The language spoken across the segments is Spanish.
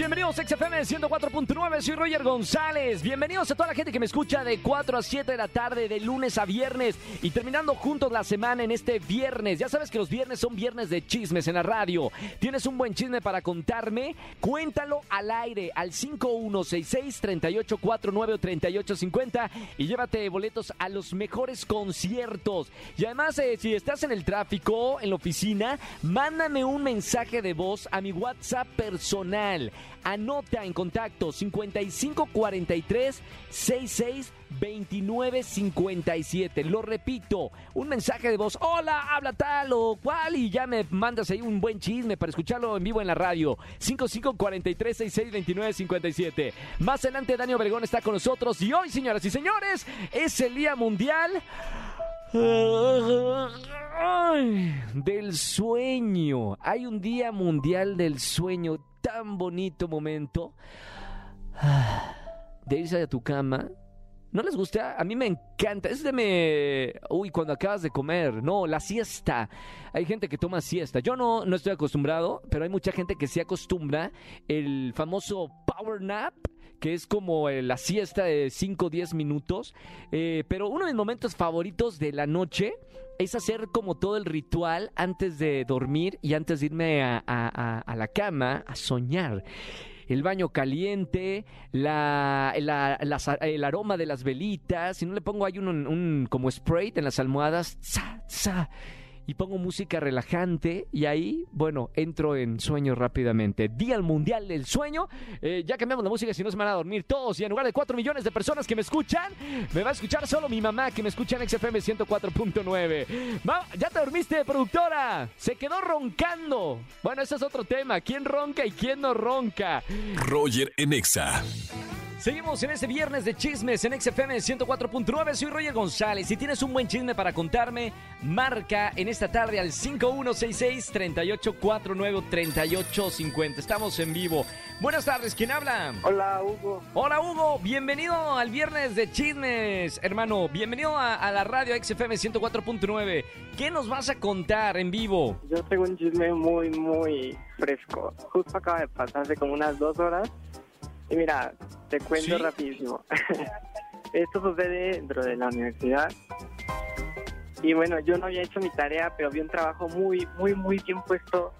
bienvenidos a XFM 104.9, soy Roger González. Bienvenidos a toda la gente que me escucha de 4 a 7 de la tarde, de lunes a viernes y terminando juntos la semana en este viernes. Ya sabes que los viernes son viernes de chismes en la radio. ¿Tienes un buen chisme para contarme? Cuéntalo al aire al 5166-3849 3850 y llévate boletos a los mejores conciertos. Y además, eh, si estás en el tráfico, en la oficina, mándame un mensaje de voz a mi WhatsApp personal Anota en contacto 5543 66 29 57. Lo repito, un mensaje de voz. Hola, habla tal o cual. Y ya me mandas ahí un buen chisme para escucharlo en vivo en la radio. 5543 66 29 57. Más adelante, Daniel Obregón está con nosotros. Y hoy, señoras y señores, es el Día Mundial. Del sueño. Hay un día mundial del sueño tan bonito momento de irse a tu cama. ¿No les gusta? A mí me encanta. Es de me... Uy, cuando acabas de comer. No, la siesta. Hay gente que toma siesta. Yo no, no estoy acostumbrado, pero hay mucha gente que se acostumbra. El famoso power nap que es como eh, la siesta de 5 o 10 minutos. Eh, pero uno de mis momentos favoritos de la noche es hacer como todo el ritual antes de dormir y antes de irme a, la cama a soñar el baño caliente, la, el aroma de las velitas, si no le pongo ahí un, un como spray en las almohadas, y pongo música relajante y ahí, bueno, entro en sueño rápidamente. Día Mundial del Sueño. Eh, ya cambiamos la música si no se van a dormir todos y en lugar de 4 millones de personas que me escuchan, me va a escuchar solo mi mamá que me escucha en XFM 104.9. ¿Ya te dormiste, productora? Se quedó roncando. Bueno, ese es otro tema. ¿Quién ronca y quién no ronca? Roger en Exa. Seguimos en este viernes de chismes en XFM 104.9. Soy Roger González. Si tienes un buen chisme para contarme, marca en esta tarde al 5166-3849-3850. Estamos en vivo. Buenas tardes, ¿quién habla? Hola, Hugo. Hola, Hugo. Bienvenido al viernes de chismes, hermano. Bienvenido a, la radio XFM 104.9. ¿Qué nos vas a contar en vivo? Yo tengo un chisme muy, muy fresco. Justo acaba de pasar hace como unas dos horas. Y mira, te cuento rapidísimo. Esto sucede dentro de la universidad. Y bueno, yo no había hecho mi tarea, pero vi un trabajo muy, muy, muy bien puesto.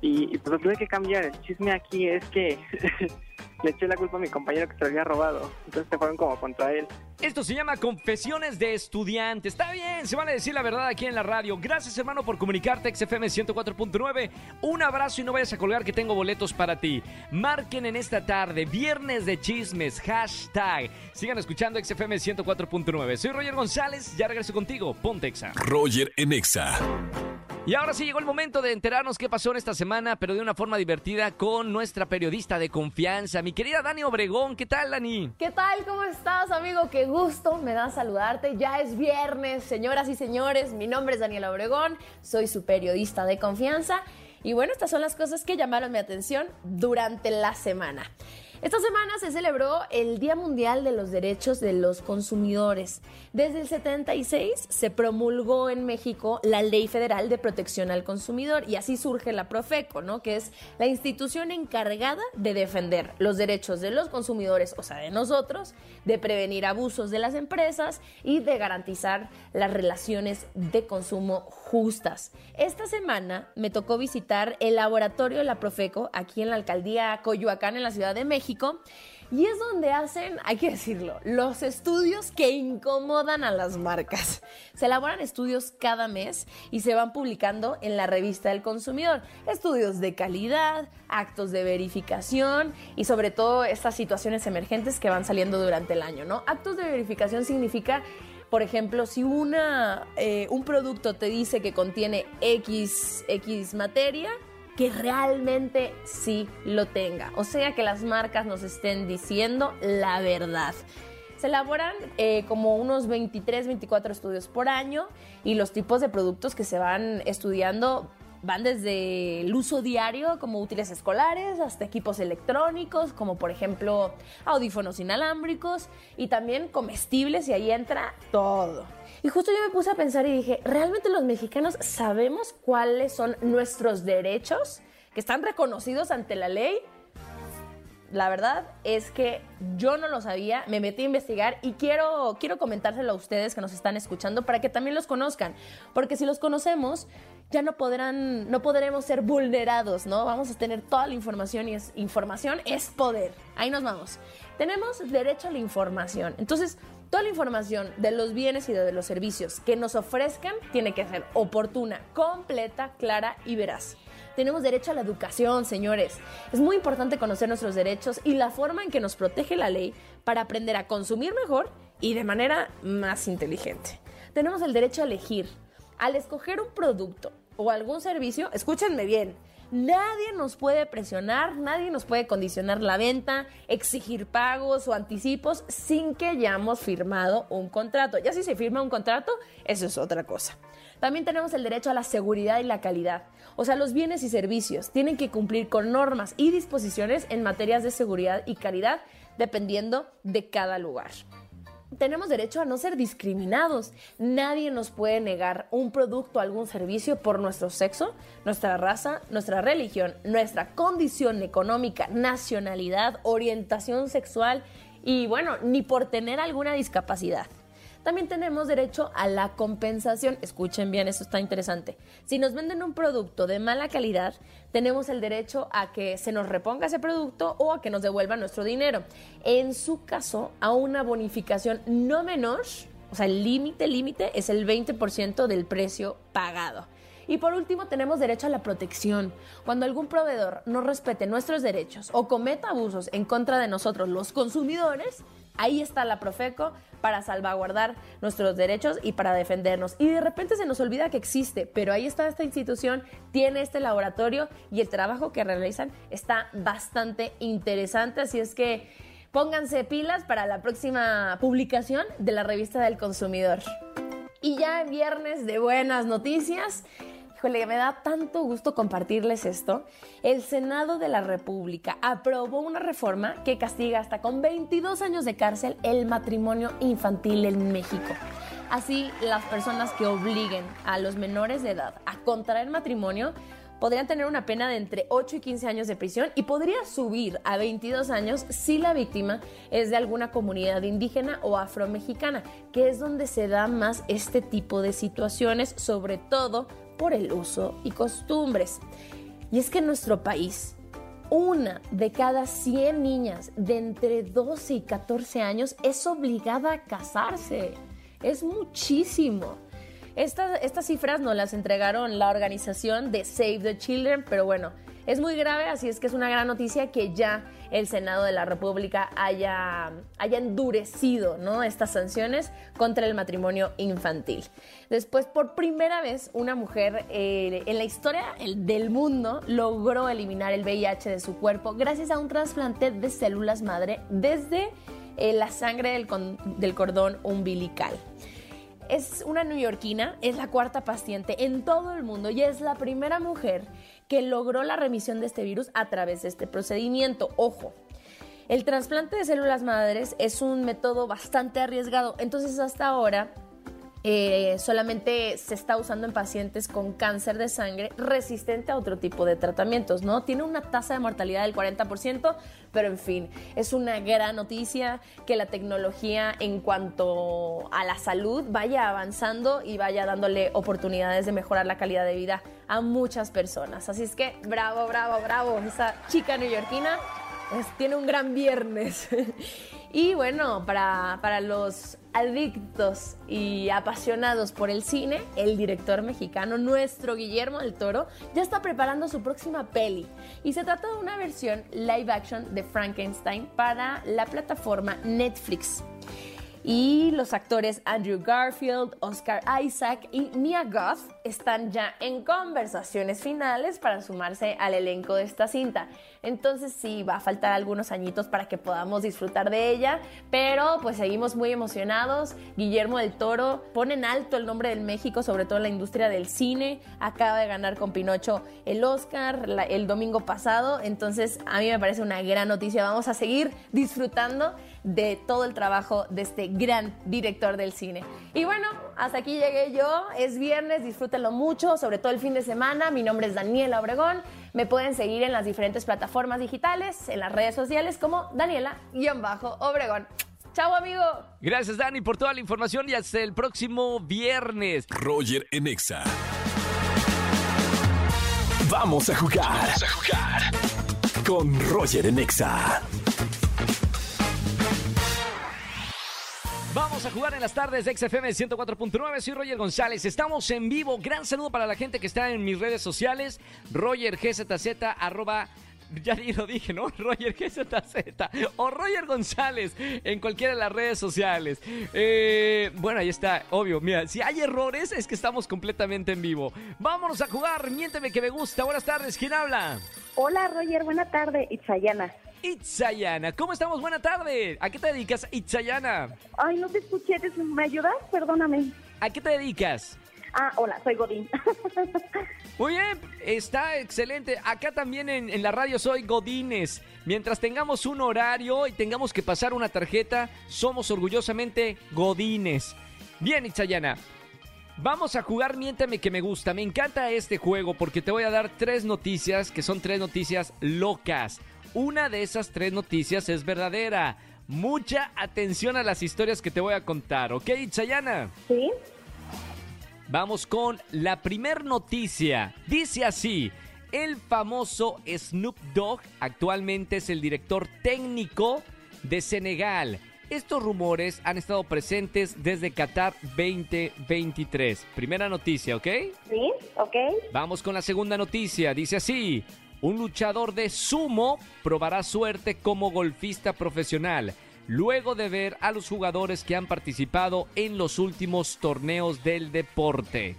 Y, y pues lo tuve que cambiar. El chisme aquí es que le eché la culpa a mi compañero que se lo había robado. Entonces se fueron como contra él. Esto se llama Confesiones de Estudiante. Está bien, se van a decir la verdad aquí en la radio. Gracias, hermano, por comunicarte, XFM 104.9. Un abrazo y no vayas a colgar que tengo boletos para ti. Marquen en esta tarde, viernes de chismes, hashtag. Sigan escuchando XFM 104.9. Soy Roger González, ya regreso contigo. Ponte Exa. Roger en Exa. Y ahora sí llegó el momento de enterarnos qué pasó en esta semana, pero de una forma divertida con nuestra periodista de confianza, mi querida Dani Obregón. ¿Qué tal, Dani? ¿Qué tal? ¿Cómo estás, amigo? Qué gusto me da saludarte. Ya es viernes, señoras y señores. Mi nombre es Daniela Obregón, soy su periodista de confianza. Y bueno, estas son las cosas que llamaron mi atención durante la semana. Esta semana se celebró el Día Mundial de los Derechos de los Consumidores. Desde el 76 se promulgó en México la Ley Federal de Protección al Consumidor y así surge la Profeco, ¿no? Que es la institución encargada de defender los derechos de los consumidores, o sea, de nosotros, de prevenir abusos de las empresas y de garantizar las relaciones de consumo justas. Esta semana me tocó visitar el laboratorio de la Profeco aquí en la alcaldía Coyoacán en la Ciudad de México y es donde hacen, hay que decirlo, los estudios que incomodan a las marcas. Se elaboran estudios cada mes y se van publicando en la revista del consumidor. Estudios de calidad, actos de verificación y sobre todo estas situaciones emergentes que van saliendo durante el año, ¿no? Actos de verificación significa por ejemplo, si una, eh, un producto te dice que contiene X, X materia, que realmente sí lo tenga. O sea, que las marcas nos estén diciendo la verdad. Se elaboran eh, como unos 23, 24 estudios por año y los tipos de productos que se van estudiando van desde el uso diario como útiles escolares hasta equipos electrónicos, como por ejemplo audífonos inalámbricos y también comestibles y ahí entra todo. Y justo yo me puse a pensar y dije, ¿realmente los mexicanos sabemos cuáles son nuestros derechos que están reconocidos ante la ley? la verdad es que yo no lo sabía, me metí a investigar y quiero, quiero comentárselo a ustedes que nos están escuchando para que también los conozcan, porque si los conocemos ya no podrán, no podremos ser vulnerados, ¿no? Vamos a tener toda la información y es, información es poder. Ahí nos vamos. Tenemos derecho a la información. Entonces, toda la información de los bienes y de los servicios que nos ofrezcan tiene que ser oportuna, completa, clara y veraz. Tenemos derecho a la educación, señores. Es muy importante conocer nuestros derechos y la forma en que nos protege la ley para aprender a consumir mejor y de manera más inteligente. Tenemos el derecho a elegir. Al escoger un producto o algún servicio, escúchenme bien, Nadie nos puede presionar, nadie nos puede condicionar la venta, exigir pagos o anticipos sin que hayamos firmado un contrato. Ya si se firma un contrato, eso es otra cosa. También tenemos el derecho a la seguridad y la calidad. O sea, los bienes y servicios tienen que cumplir con normas y disposiciones en materias de seguridad y calidad dependiendo de cada lugar tenemos derecho a no ser discriminados. Nadie nos puede negar un producto o algún servicio por nuestro sexo, nuestra raza, nuestra religión, nuestra condición económica, nacionalidad, orientación sexual y bueno, ni por tener alguna discapacidad. También tenemos derecho a la compensación. Escuchen bien, eso está interesante. Si nos venden un producto de mala calidad, tenemos el derecho a que se nos reponga ese producto o a que nos devuelvan nuestro dinero. En su caso, a una bonificación no menor, o sea, el límite, límite es el 20% del precio pagado. Y por último, tenemos derecho a la protección. Cuando algún proveedor no respete nuestros derechos o cometa abusos en contra de nosotros, los consumidores, ahí está la Profeco para salvaguardar nuestros derechos y para defendernos. Y de repente se nos olvida que existe, pero ahí está esta institución, tiene este laboratorio y el trabajo que realizan está bastante interesante, así es que pónganse pilas para la próxima publicación de la revista del consumidor. Y ya viernes de buenas noticias, Híjole, me da tanto gusto compartirles esto. El Senado de la República aprobó una reforma que castiga hasta con 22 años de cárcel el matrimonio infantil en México. Así, las personas que obliguen a los menores de edad a contraer matrimonio podrían tener una pena de entre 8 y 15 años de prisión y podría subir a 22 años si la víctima es de alguna comunidad indígena o afromexicana, que es donde se da más este tipo de situaciones, sobre todo por el uso y costumbres. Y es que en nuestro país, una de cada 100 niñas de entre 12 y 14 años es obligada a casarse. Es muchísimo. Estas, estas cifras nos las entregaron la organización de Save the Children, pero bueno, es muy grave, así es que es una gran noticia que ya el Senado de la República haya, haya endurecido estas sanciones contra el matrimonio infantil. Después, por primera vez, una mujer eh, en la historia del mundo logró eliminar el VIH de su cuerpo gracias a un trasplante de células madre desde eh, la sangre del, del cordón umbilical. Es una neoyorquina, es la cuarta paciente en todo el mundo y es la primera mujer que logró la remisión de este virus a través de este procedimiento. Ojo, el trasplante de células madres es un método bastante arriesgado, entonces hasta ahora eh, solamente se está usando en pacientes con cáncer de sangre resistente a otro tipo de tratamientos, ¿no? Tiene una tasa de mortalidad del 40%, pero en fin, es una gran noticia que la tecnología en cuanto a la salud vaya avanzando y vaya dándole oportunidades de mejorar la calidad de vida a muchas personas. Así es que bravo, bravo, bravo, esa chica neoyorquina tiene un gran viernes. y bueno, para, para los adictos y apasionados por el cine, el director mexicano, nuestro Guillermo del Toro, ya está preparando su próxima peli. Y se trata de una versión live action de Frankenstein para la plataforma Netflix. Y los actores Andrew Garfield, Oscar Isaac y Mia Goth están ya en conversaciones finales para sumarse al elenco de esta cinta. Entonces sí, va a faltar algunos añitos para que podamos disfrutar de ella, pero pues seguimos muy emocionados. Guillermo del Toro pone en alto el nombre del México, sobre todo en la industria del cine. Acaba de ganar con Pinocho el Oscar el domingo pasado, entonces a mí me parece una gran noticia. Vamos a seguir disfrutando de todo el trabajo de este gran director del cine. Y bueno, hasta aquí llegué yo. Es viernes, disfrútenlo mucho, sobre todo el fin de semana. Mi nombre es Daniela Obregón. Me pueden seguir en las diferentes plataformas digitales, en las redes sociales como Daniela-Obregón. Chao, amigo. Gracias, Dani, por toda la información y hasta el próximo viernes. Roger Enexa. Vamos a jugar. Vamos a jugar. Con Roger Enexa. Vamos a jugar en las tardes de XFM 104.9. Soy Roger González. Estamos en vivo. Gran saludo para la gente que está en mis redes sociales. Roger GZZ, arroba ya lo dije, ¿no? Roger GZZ o Roger González en cualquiera de las redes sociales. Eh, bueno, ahí está, obvio. Mira, si hay errores es que estamos completamente en vivo. Vámonos a jugar. Miénteme que me gusta. Buenas tardes. ¿Quién habla? Hola, Roger. Buena tarde. Itzayana. Itzayana. ¿Cómo estamos? Buena tarde. ¿A qué te dedicas, Itzayana? Ay, no te escuché. ¿Me ayudas? Perdóname. ¿A qué te dedicas? Ah, hola, soy Godín. Muy bien, está excelente. Acá también en, la radio soy Godines. Mientras tengamos un horario y tengamos que pasar una tarjeta, somos orgullosamente Godines. Bien, Itzayana. Vamos a jugar Miéntame que me gusta. Me encanta este juego porque te voy a dar tres noticias que son tres noticias locas. Una de esas tres noticias es verdadera. Mucha atención a las historias que te voy a contar, ¿ok, Chayana? Sí. Vamos con la primer noticia. Dice así. El famoso Snoop Dogg actualmente es el director técnico de Senegal. Estos rumores han estado presentes desde Qatar 2023. Primera noticia, ¿ok? Sí, ok. Vamos con la segunda noticia. Dice así. Un luchador de sumo probará suerte como golfista profesional, luego de ver a los jugadores que han participado en los últimos torneos del deporte.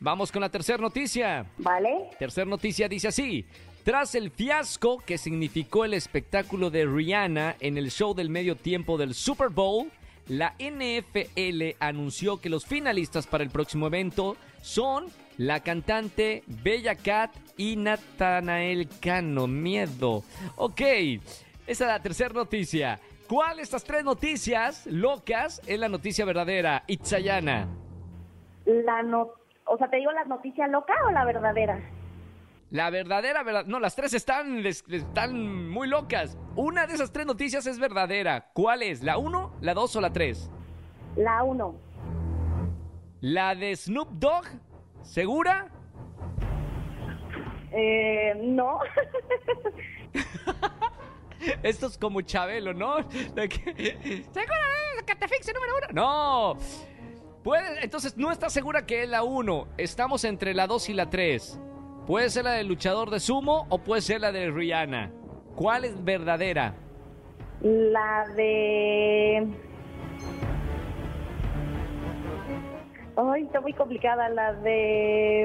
Vamos con la tercera noticia. Vale. Tercera noticia dice así. Tras el fiasco que significó el espectáculo de Rihanna en el show del medio tiempo del Super Bowl, la NFL anunció que los finalistas para el próximo evento son la cantante Bella Cat y Natanael Cano. Miedo. Ok, esa es la tercera noticia. ¿Cuál de estas tres noticias locas es la noticia verdadera? Itzayana. La no, o sea, ¿te digo la noticia loca o la verdadera? La verdadera, verdad. No, las tres están, están muy locas. Una de esas tres noticias es verdadera. ¿Cuál es? ¿La uno, la dos o la tres? La uno. ¿La de Snoop Dogg? ¿Segura? Eh, no. Esto es como Chabelo, ¿no? ¿Segura que número uno? No. Puede, entonces no estás segura que es la uno. Estamos entre la dos y la tres. Puede ser la del luchador de sumo o puede ser la de Rihanna. ¿Cuál es verdadera? La de... Ay, está muy complicada. La de...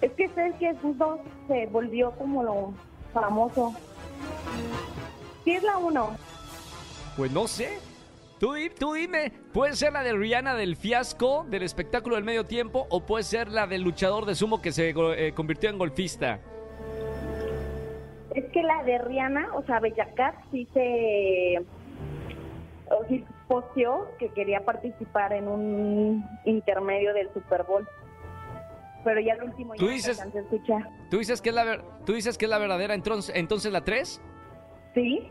Es que sé que dos se volvió como lo famoso. ¿Qué es la uno? Pues no sé. Tú, tú, dime, puede ser la de Rihanna del fiasco del espectáculo del medio tiempo o puede ser la del luchador de sumo que se eh, convirtió en golfista. Es que la de Rihanna, o sea, Bellacat sí se o sí posteó que quería participar en un intermedio del Super Bowl. Pero ya el último ¿Tú dices, ¿Tú dices que es la tú dices que es la verdadera entonces entonces la 3? Sí.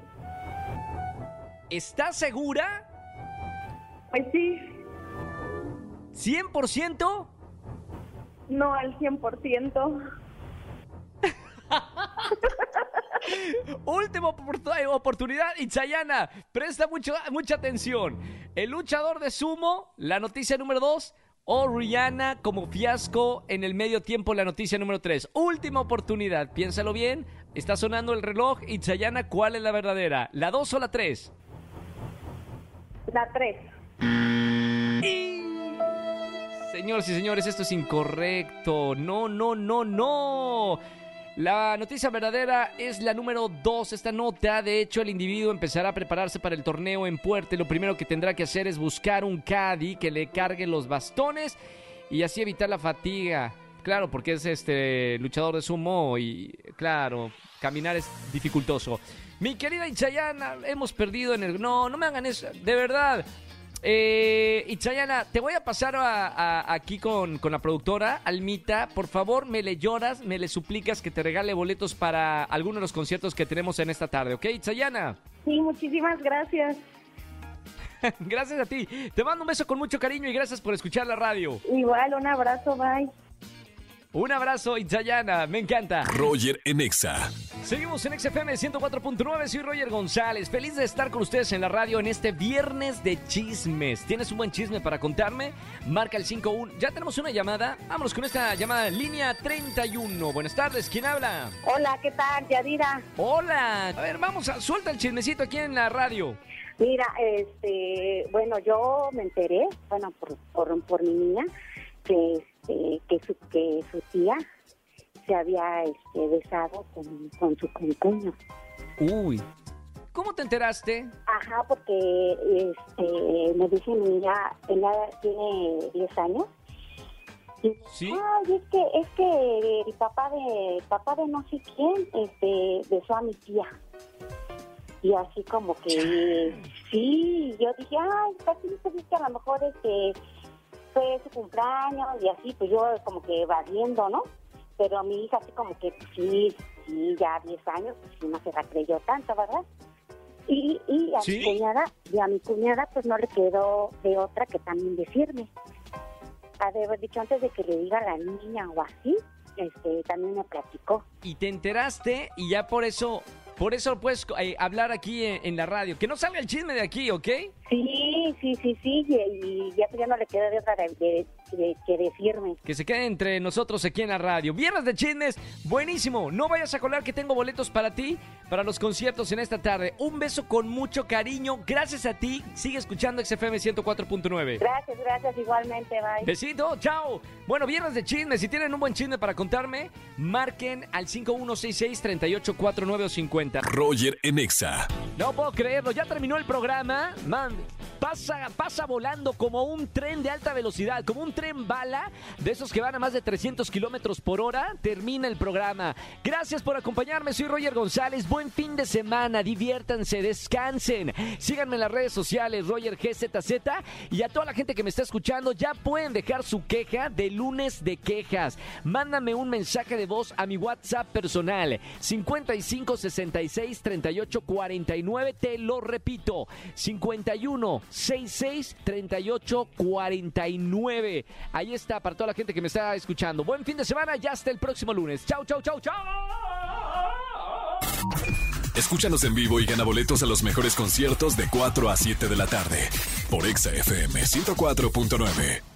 ¿Estás segura? Pues sí. ¿100%? No, al 100%. Última oportunidad, Itzayana. Presta mucho, mucha atención. El luchador de sumo, la noticia número 2. O Rihanna como fiasco en el medio tiempo, la noticia número 3. Última oportunidad, piénsalo bien. Está sonando el reloj. Itzayana, ¿cuál es la verdadera? ¿La 2 o la 3? La 3. Señoras y señores, esto es incorrecto. No, no, no, no. La noticia verdadera es la número 2. Esta nota, de hecho, el individuo empezará a prepararse para el torneo en Puerte. Lo primero que tendrá que hacer es buscar un caddy que le cargue los bastones y así evitar la fatiga. Claro, porque es este luchador de sumo y, claro, caminar es dificultoso. Mi querida Ichayana, hemos perdido en el... No, no me hagan eso, de verdad. Eh, Itzayana, te voy a pasar aquí con, con, la productora, Almita. Por favor, me le lloras, me le suplicas que te regale boletos para algunos de los conciertos que tenemos en esta tarde, ¿ok, Itzayana? Sí, muchísimas gracias. gracias a ti. Te mando un beso con mucho cariño y gracias por escuchar la radio. Igual, un abrazo, bye. Un abrazo, Itzayana, me encanta. Roger Enexa. Seguimos en XFM 104.9, soy Roger González. Feliz de estar con ustedes en la radio en este viernes de chismes. ¿Tienes un buen chisme para contarme? Marca el 51. Ya tenemos una llamada. Vámonos con esta llamada línea 31. Buenas tardes, ¿quién habla? Hola, ¿qué tal? Yadira. Hola. A ver, vamos, a, suelta el chismecito aquí en la radio. Mira, este, bueno, yo me enteré, bueno, por, por, por mi niña, que, este, que, su, que su tía se había este, besado con, con su concuño. Uy. ¿Cómo te enteraste? Ajá, porque este, me dice mi niña, ella tiene 10 años. Y, ¿Sí? Ay, es que, es que el papá de, papá de no sé quién, este, besó a mi tía. Y así como que, sí, yo dije, ay, casi no que a lo mejor este, fue su cumpleaños y así, pues yo como que evadiendo, ¿no? Pero a mi hija así como que sí, sí, ya 10 años, pues sí, no se la creyó tanto, ¿verdad? Y, y a mi cuñada, y a mi cuñada pues no le quedó de otra que también decirme. Ha de haber dicho antes de que le diga a la niña o así, este, también me platicó. Y te enteraste y ya por eso por eso puedes eh, hablar aquí en, la radio. Que no salga el chisme de aquí, ¿ok? Sí, sí, sí, sí. Y, ya, ya no le queda de otra de, que decirme. Que se quede entre nosotros aquí en la radio. Viernes de chismes, buenísimo. No vayas a colar que tengo boletos para ti, para los conciertos en esta tarde. Un beso con mucho cariño. Gracias a ti. Sigue escuchando XFM 104.9. Gracias, gracias. Igualmente, bye. Besito, chao. Bueno, viernes de chismes. Si tienen un buen chisme para contarme, marquen al 5166 384950 Roger Enexa. No puedo creerlo, ya terminó el programa. Man, pasa, pasa volando como un tren de alta velocidad, como un tren bala, de esos que van a más de 300 kilómetros por hora. Termina el programa. Gracias por acompañarme, soy Roger González. Buen fin de semana, diviértanse, descansen. Síganme en las redes sociales, Roger GZZ. Y a toda la gente que me está escuchando, ya pueden dejar su queja de lunes de quejas. Mándame un mensaje de voz a mi WhatsApp personal, 5560 56 38 49. Te lo repito, 51 66 38 49. Ahí está para toda la gente que me está escuchando. Buen fin de semana, ya hasta el próximo lunes. Chau, chau, chau, chau. Escúchanos en vivo y gana boletos a los mejores conciertos de 4 a 7 de la tarde por Exa FM 104.9.